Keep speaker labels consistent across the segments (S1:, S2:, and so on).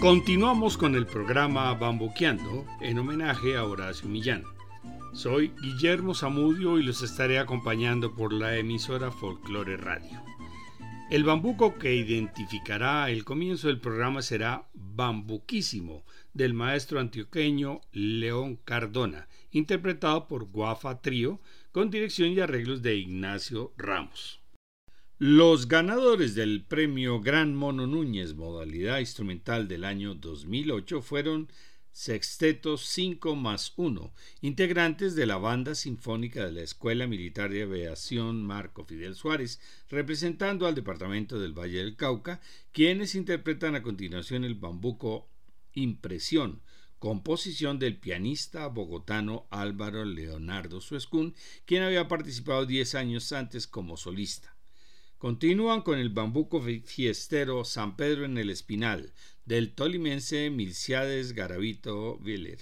S1: Continuamos con el programa Bamboqueando en homenaje a Horacio Millán. Soy Guillermo Zamudio y los estaré acompañando por la emisora Folklore Radio. El bambuco que identificará el comienzo del programa será Bambuquísimo del maestro antioqueño León Cardona, interpretado por Guafa Trío con dirección y arreglos de Ignacio Ramos. Los ganadores del premio Gran Mono Núñez modalidad instrumental del año 2008 fueron Sexteto 5 más 1, integrantes de la Banda Sinfónica de la Escuela Militar de Aviación Marco Fidel Suárez, representando al Departamento del Valle del Cauca, quienes interpretan a continuación el bambuco Impresión, composición del pianista bogotano Álvaro Leonardo Suescún, quien había participado 10 años antes como solista. Continúan con el bambuco fiestero San Pedro en el Espinal, del tolimense Milciades Garavito Viller.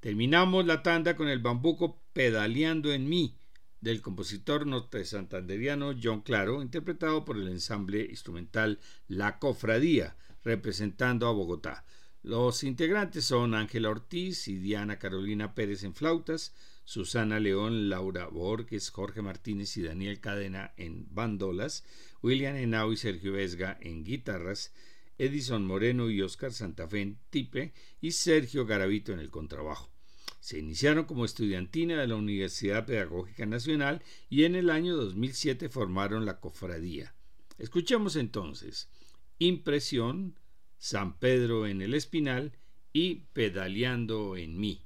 S1: Terminamos la tanda con el bambuco Pedaleando en mí, del compositor norte santanderiano John Claro, interpretado por el ensamble instrumental La Cofradía, representando a Bogotá. Los integrantes son Ángela Ortiz y Diana Carolina Pérez en flautas, Susana León, Laura Borges, Jorge Martínez y Daniel Cadena en bandolas, William Henao y Sergio Vesga en guitarras, Edison Moreno y Oscar Santa Fe en tipe y Sergio Garavito en el contrabajo. Se iniciaron como estudiantina de la Universidad Pedagógica Nacional y en el año 2007 formaron la cofradía. Escuchemos entonces Impresión, San Pedro en el Espinal y Pedaleando en mí.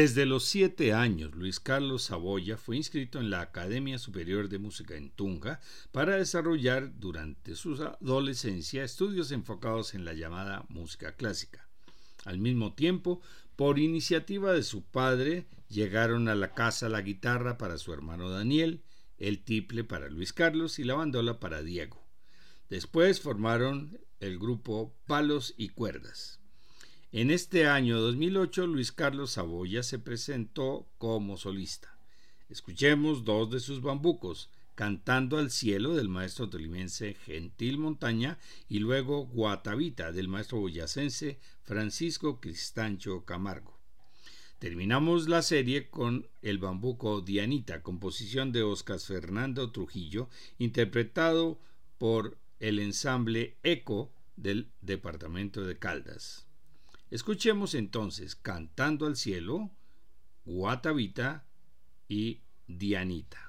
S1: Desde los siete años, Luis Carlos Saboya fue inscrito en la Academia Superior de Música en Tunja para desarrollar durante su adolescencia estudios enfocados en la llamada música clásica. Al mismo tiempo, por iniciativa de su padre, llegaron a la casa la guitarra para su hermano Daniel, el tiple para Luis Carlos y la bandola para Diego. Después formaron el grupo Palos y Cuerdas. En este año 2008, Luis Carlos Saboya se presentó como solista. Escuchemos dos de sus bambucos, Cantando al cielo del maestro tolimense Gentil Montaña y luego Guatavita del maestro boyacense Francisco Cristancho Camargo. Terminamos la serie con el bambuco Dianita, composición de Oscar Fernando Trujillo, interpretado por el ensamble ECO del departamento de Caldas. Escuchemos entonces Cantando al Cielo, Guatavita y Dianita.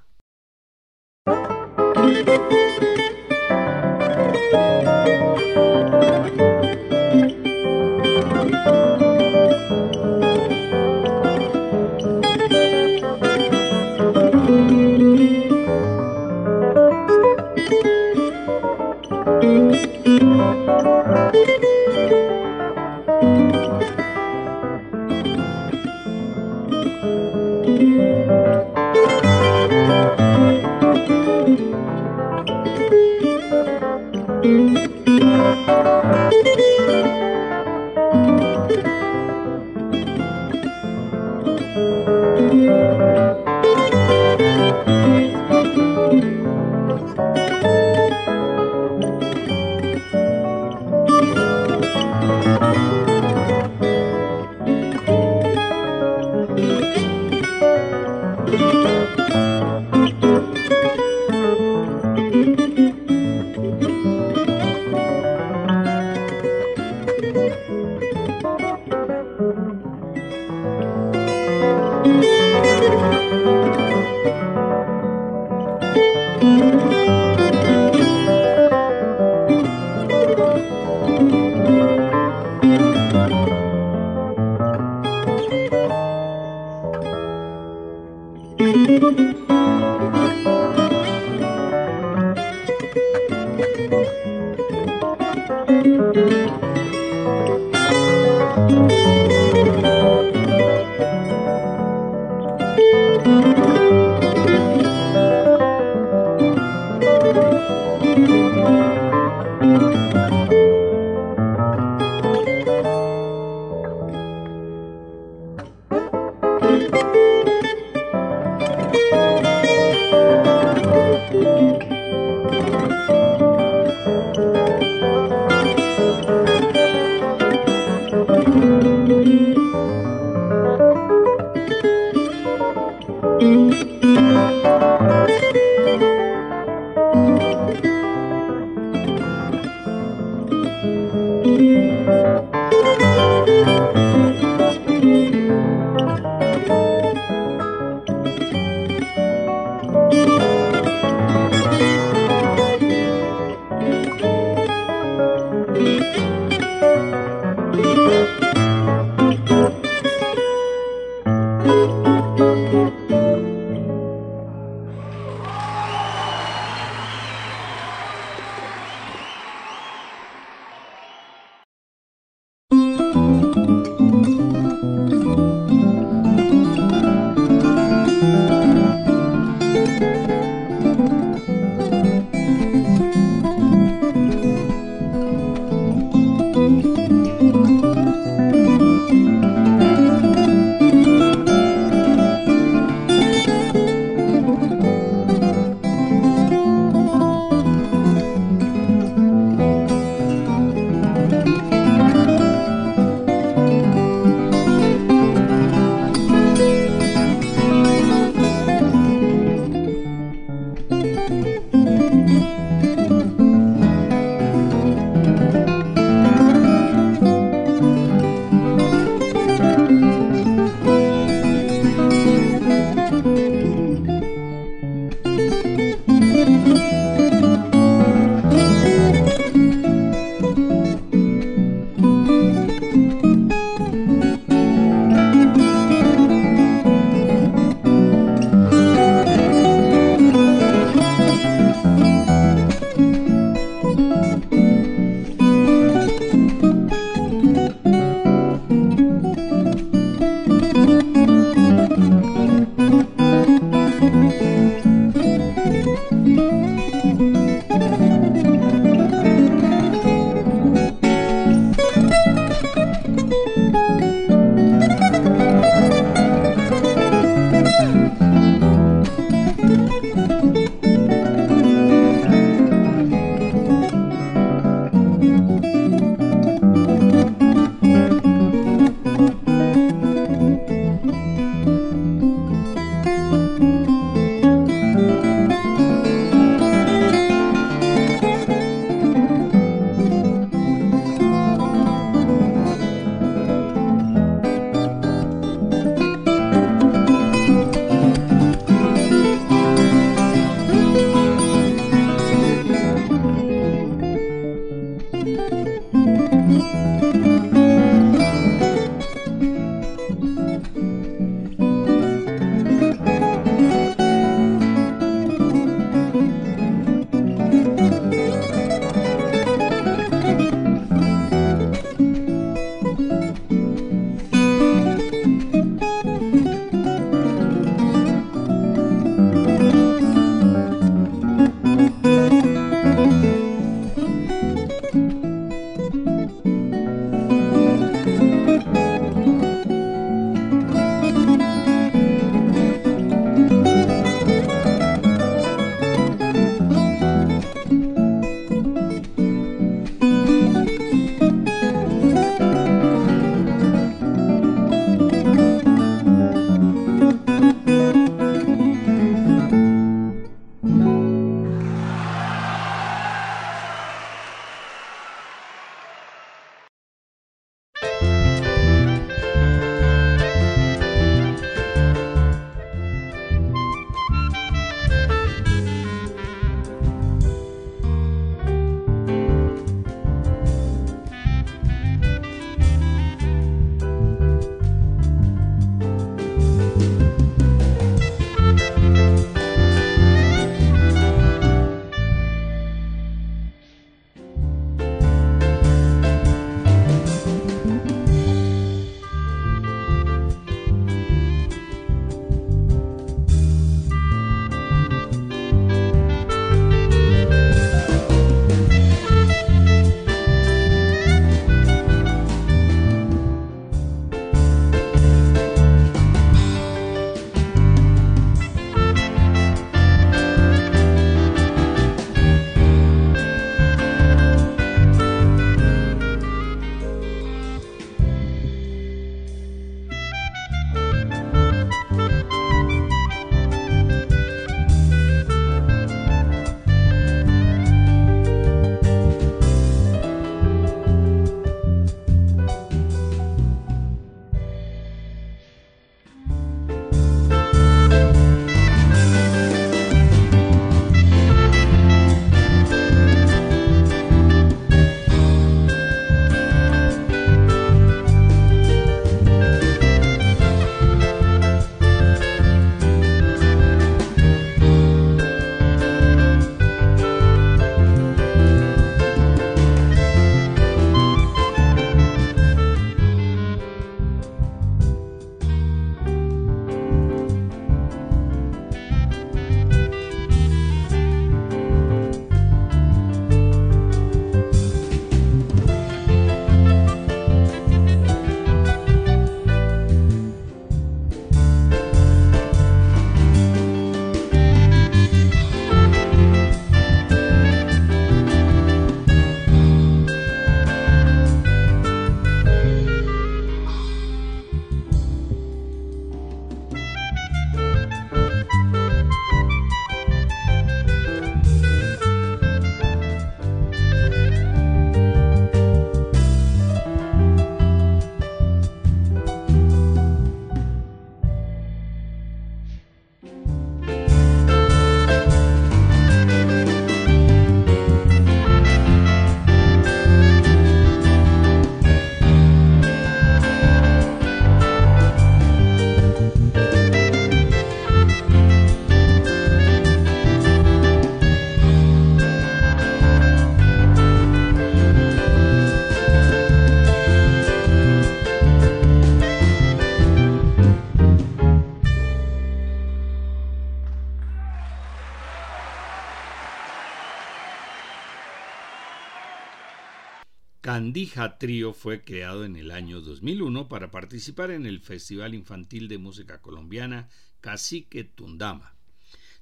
S1: Candija Trío fue creado en el año 2001 para participar en el Festival Infantil de Música Colombiana Cacique Tundama.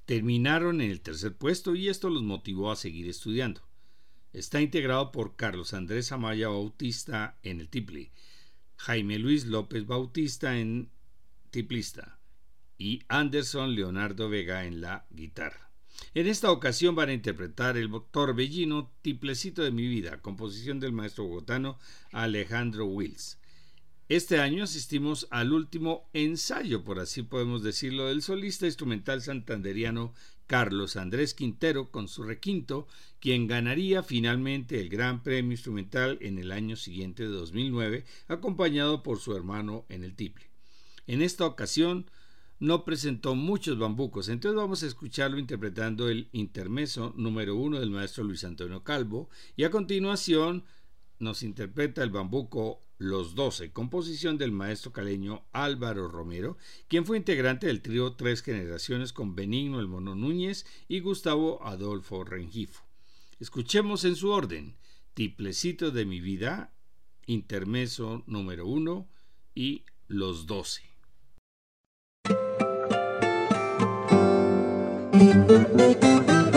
S1: Terminaron en el tercer puesto y esto los motivó a seguir estudiando. Está integrado por Carlos Andrés Amaya Bautista en el tiple, Jaime Luis López Bautista en tiplista y Anderson Leonardo Vega en la guitarra. En esta ocasión van a interpretar el Torbellino Tiplecito de mi vida, composición del maestro bogotano Alejandro Wills. Este año asistimos al último ensayo, por así podemos decirlo, del solista instrumental santanderiano Carlos Andrés Quintero con su requinto, quien ganaría finalmente el Gran Premio Instrumental en el año siguiente de 2009, acompañado por su hermano en el tiple. En esta ocasión no presentó muchos bambucos, entonces vamos a escucharlo interpretando el intermeso número uno del maestro Luis Antonio Calvo y a continuación nos interpreta el bambuco Los Doce, composición del maestro caleño Álvaro Romero, quien fue integrante del trío Tres Generaciones con Benigno El Mono Núñez y Gustavo Adolfo Rengifo. Escuchemos en su orden, Tiplecito de mi vida, intermeso número uno y Los Doce. Thank you.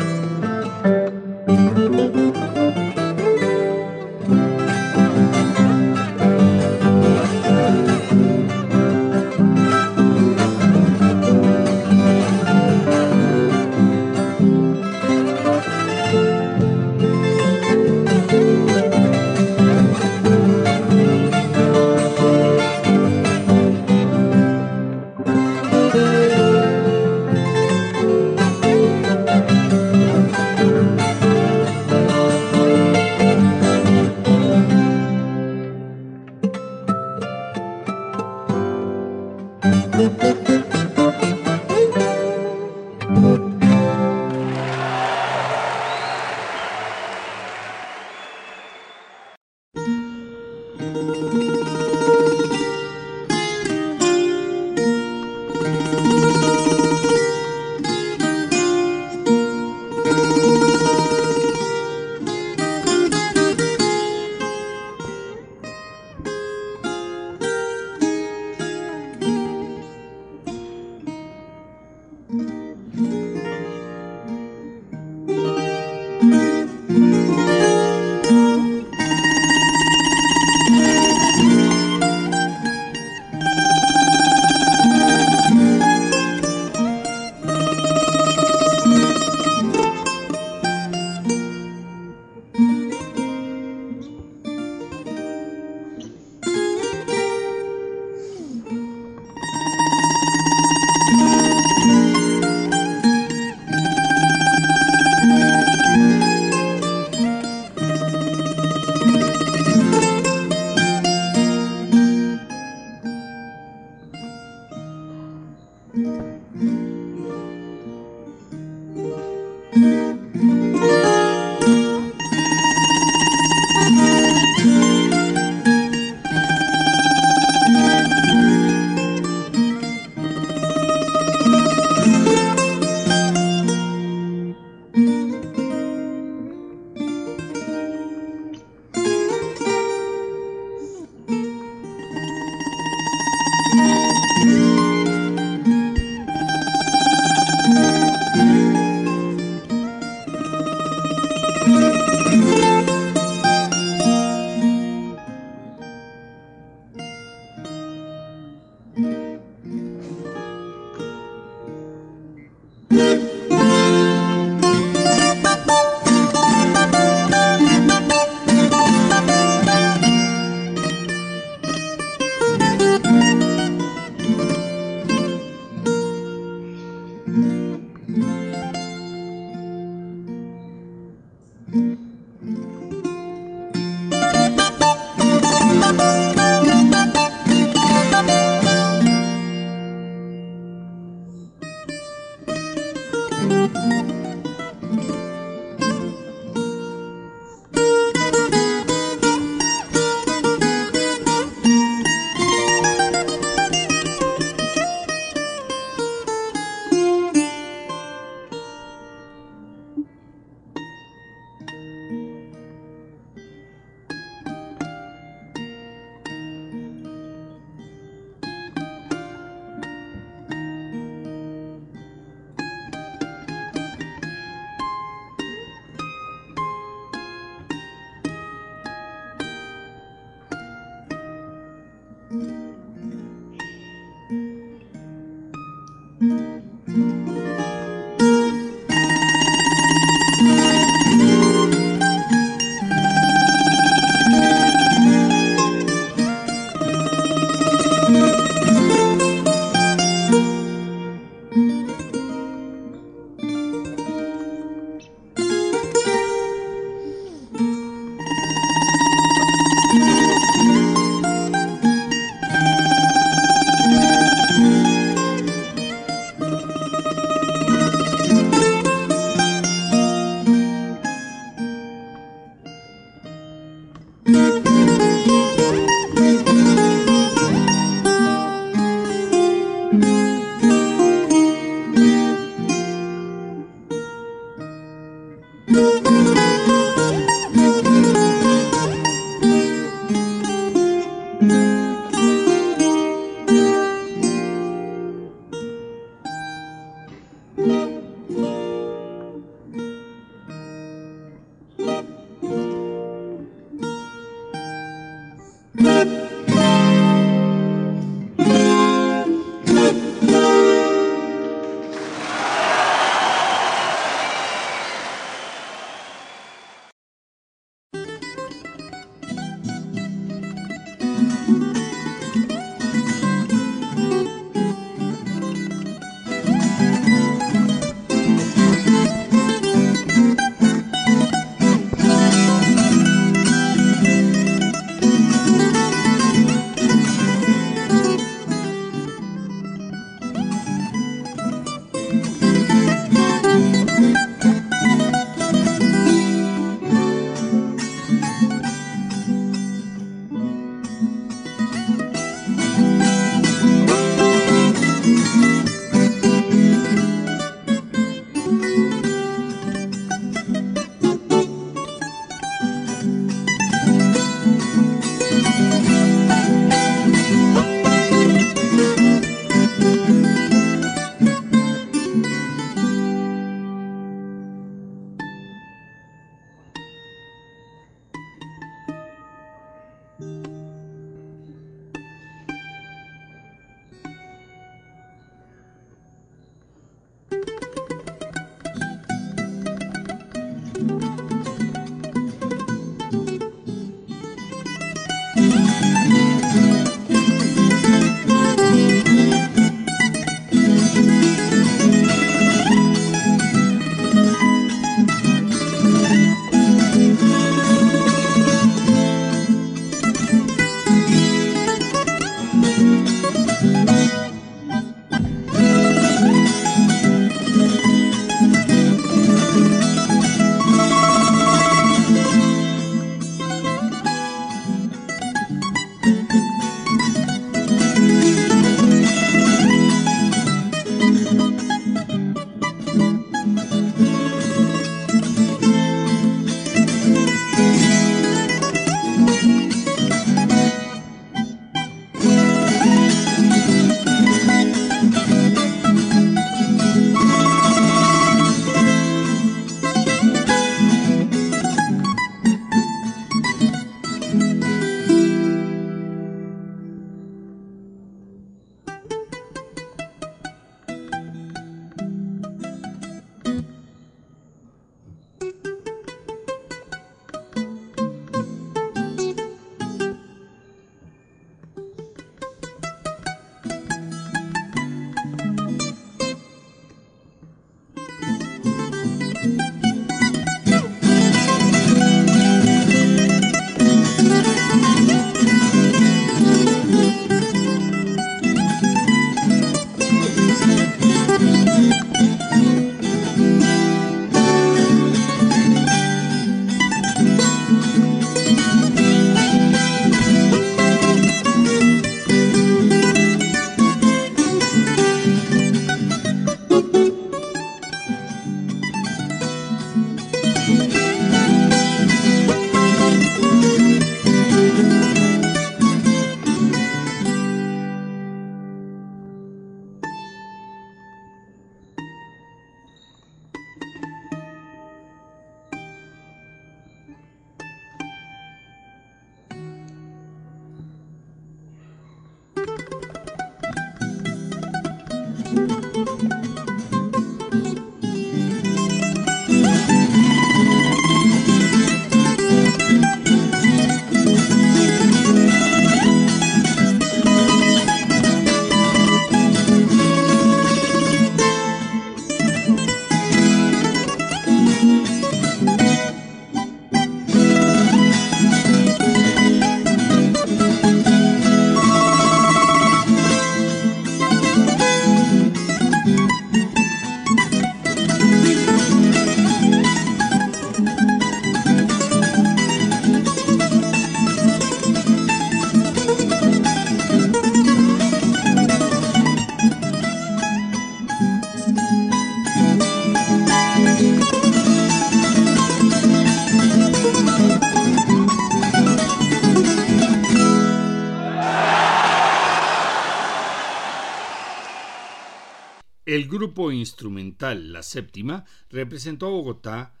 S1: Grupo instrumental La Séptima representó a Bogotá,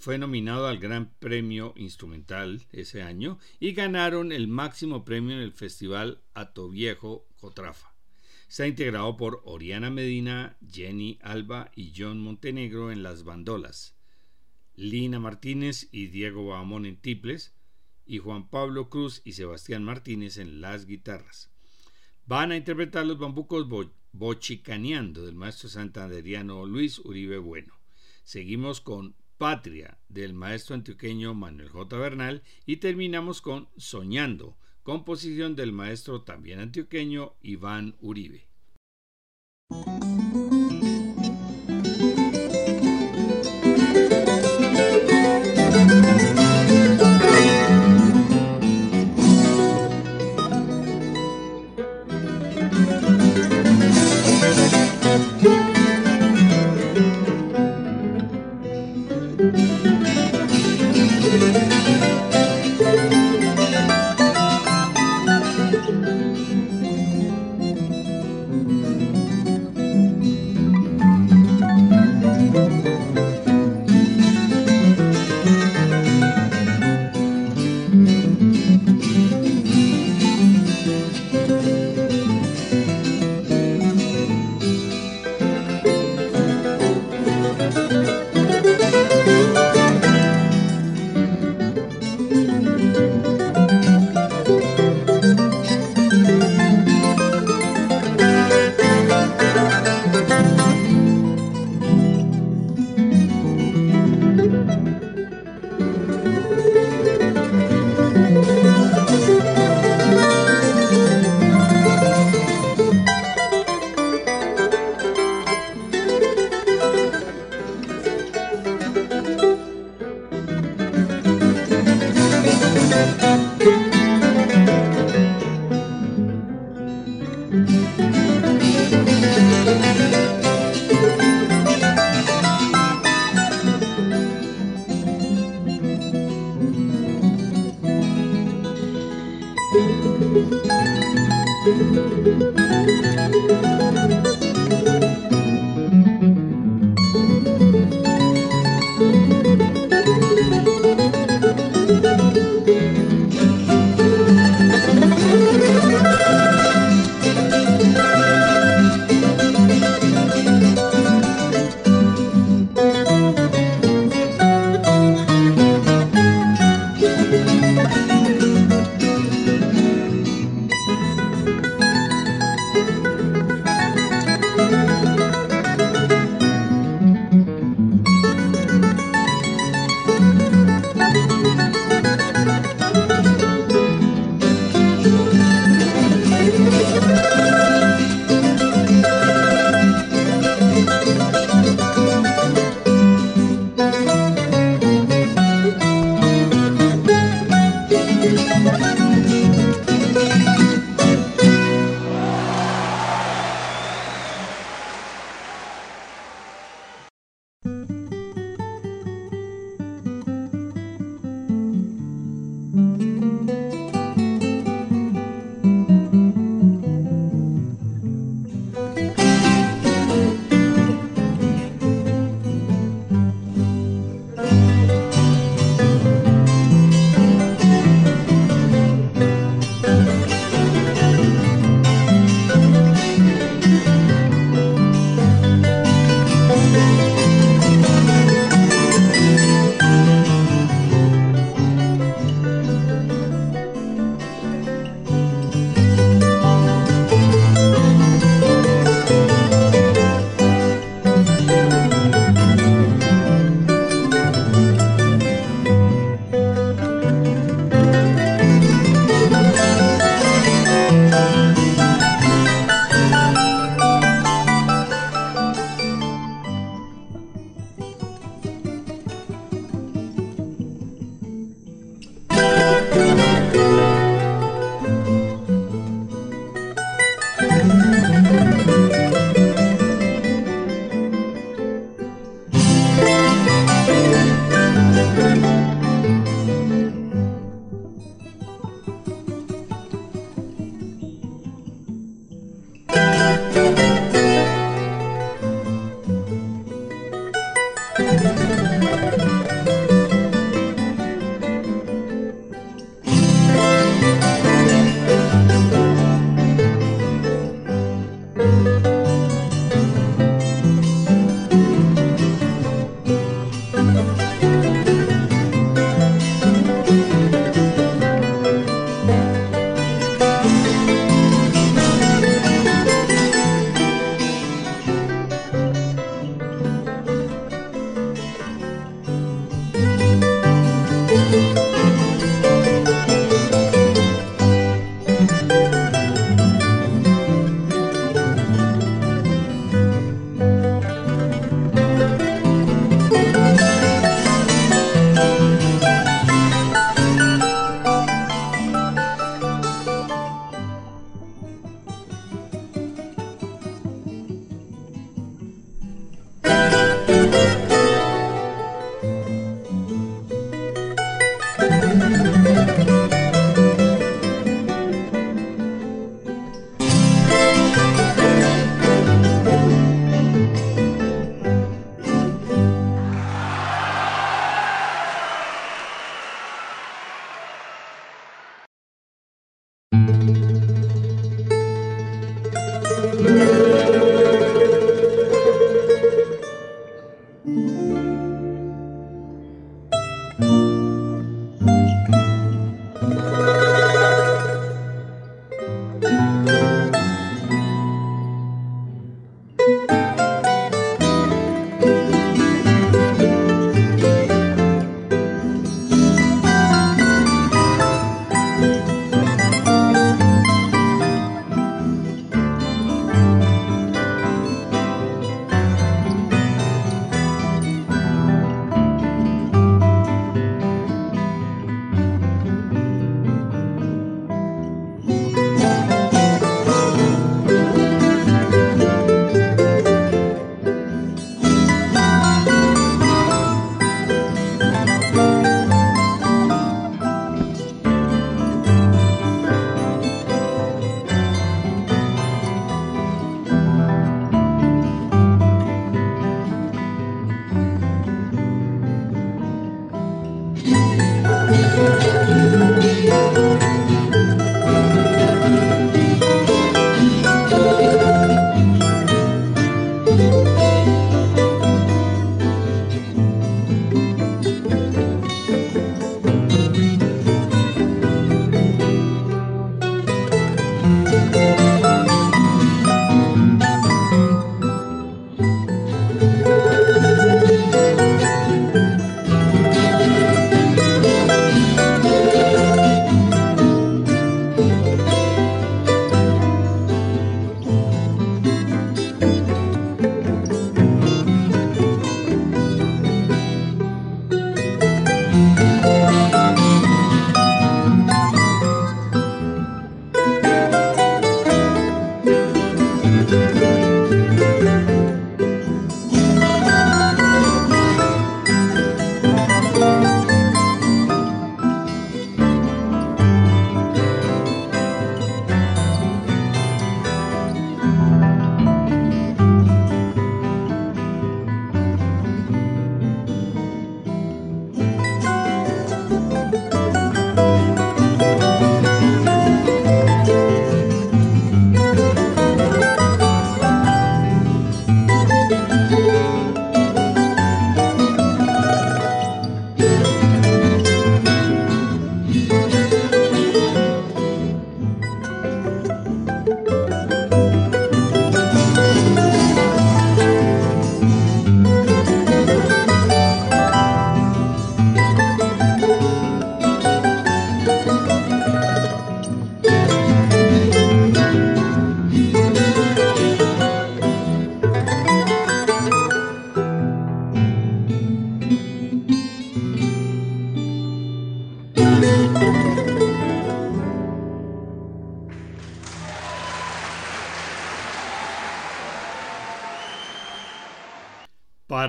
S1: fue nominado al Gran Premio Instrumental ese año y ganaron el máximo premio en el Festival Atoviejo Cotrafa. Está integrado por Oriana Medina, Jenny Alba y John Montenegro en las bandolas, Lina Martínez y Diego Bahamón en tiples, y Juan Pablo Cruz y Sebastián Martínez en las guitarras. Van a interpretar los bambucos Bochicaneando del maestro santanderiano Luis Uribe Bueno. Seguimos con Patria del maestro antioqueño Manuel J. Bernal y terminamos con Soñando, composición del maestro también antioqueño Iván Uribe.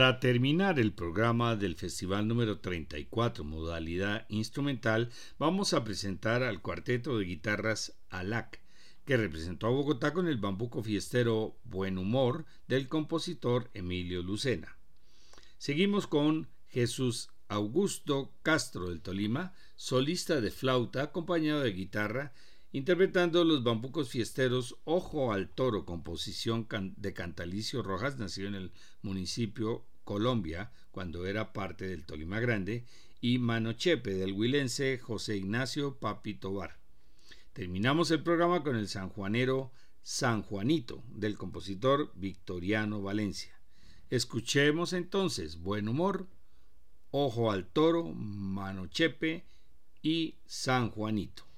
S1: Para terminar el programa del festival número 34, modalidad instrumental, vamos a presentar al cuarteto de guitarras ALAC, que representó a Bogotá con el bambuco fiestero Buen Humor del compositor Emilio Lucena. Seguimos con Jesús Augusto Castro del Tolima, solista de flauta acompañado de guitarra, interpretando los bambucos fiesteros Ojo al Toro, composición de Cantalicio Rojas, nacido en el municipio Colombia, cuando era parte del Tolima Grande, y Manochepe del huilense José Ignacio Papito Bar. Terminamos el programa con el sanjuanero San Juanito del compositor Victoriano Valencia. Escuchemos entonces Buen Humor, Ojo al Toro, Manochepe y San Juanito.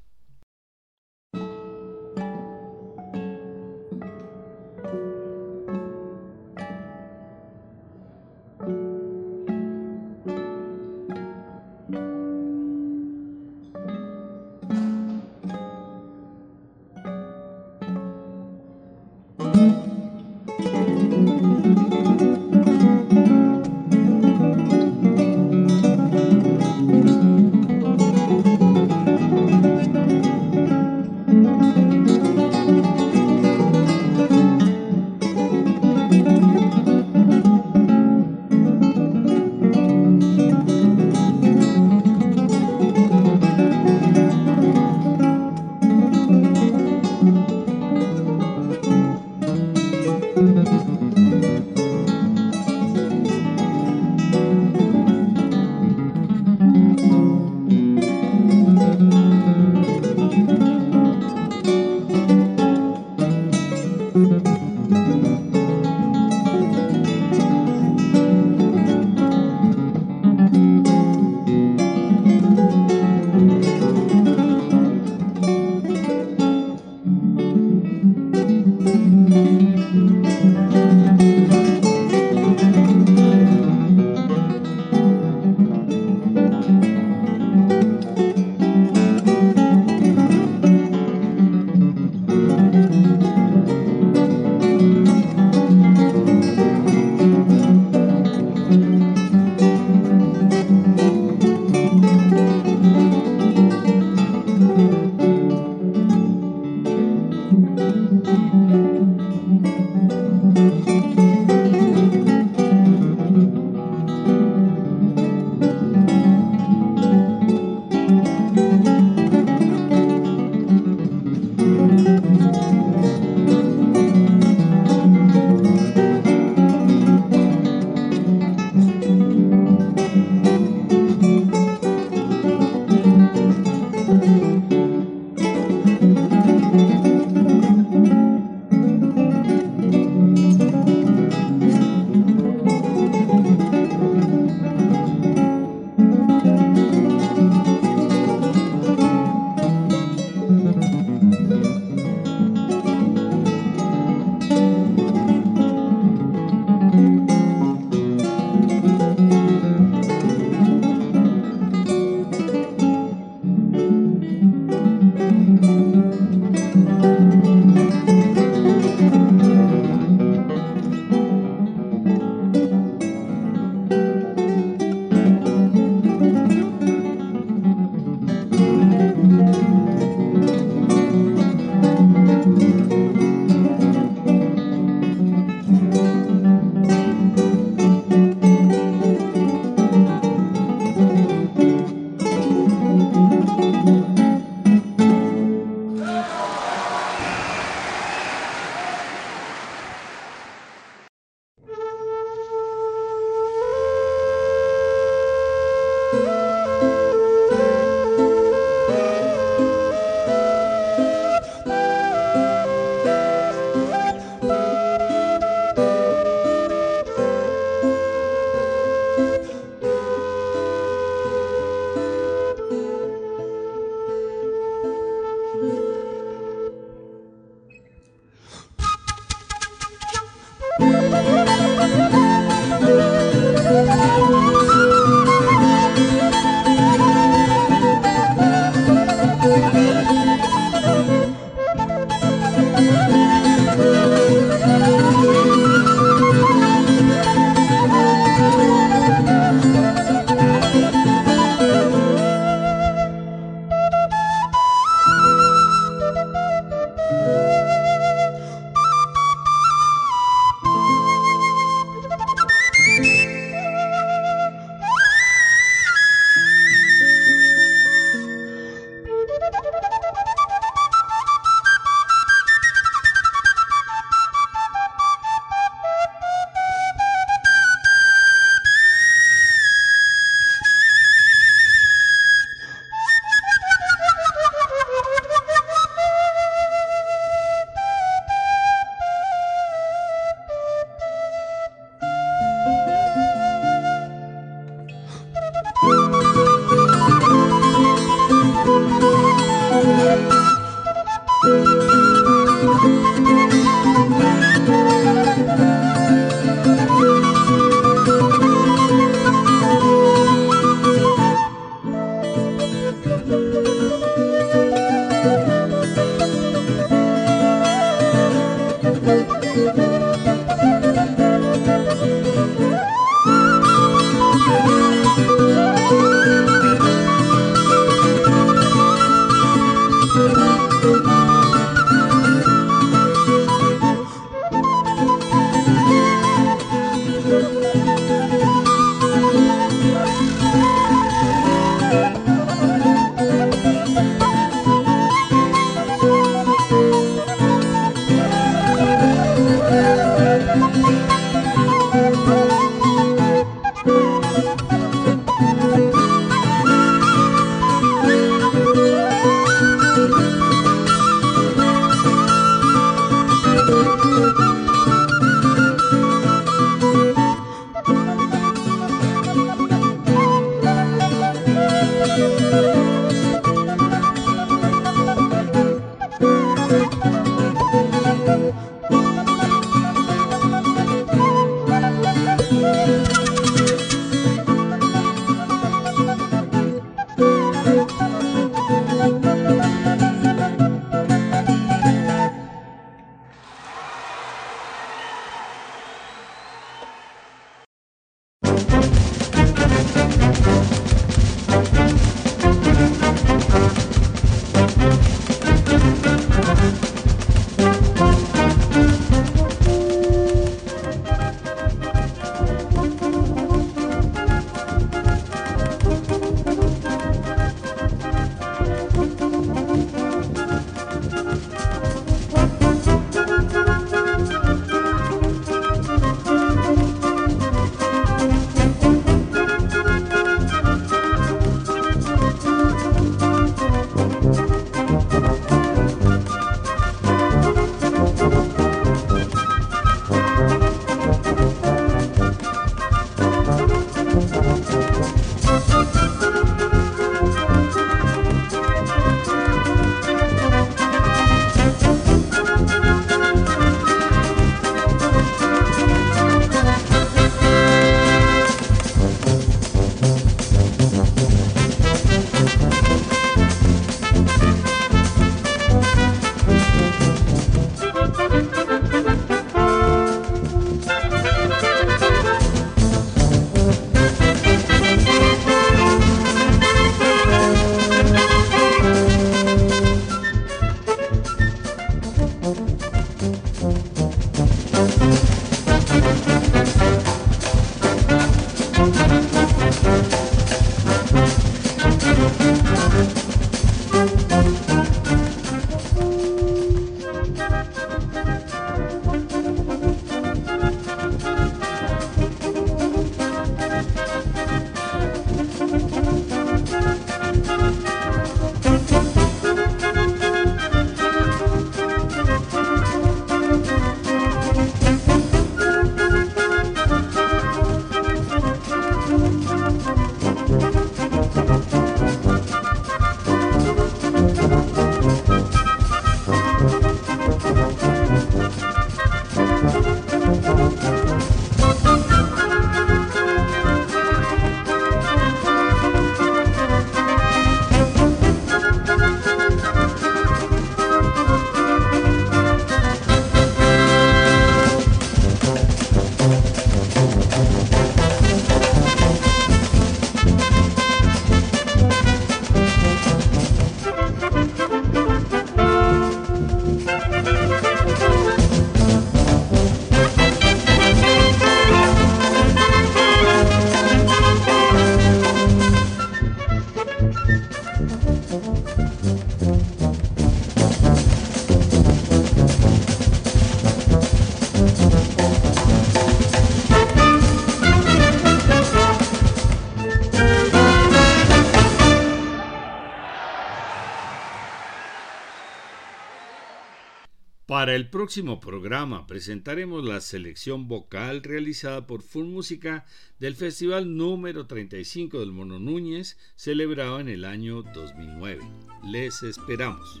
S1: Para el próximo programa presentaremos la selección vocal realizada por Full Música del Festival número 35 del Mono Núñez, celebrado en el año 2009. Les esperamos.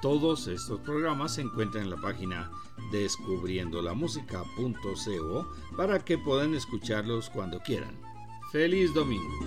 S1: Todos estos programas se encuentran en la página descubriendolamusica.co para que puedan escucharlos cuando quieran. ¡Feliz domingo!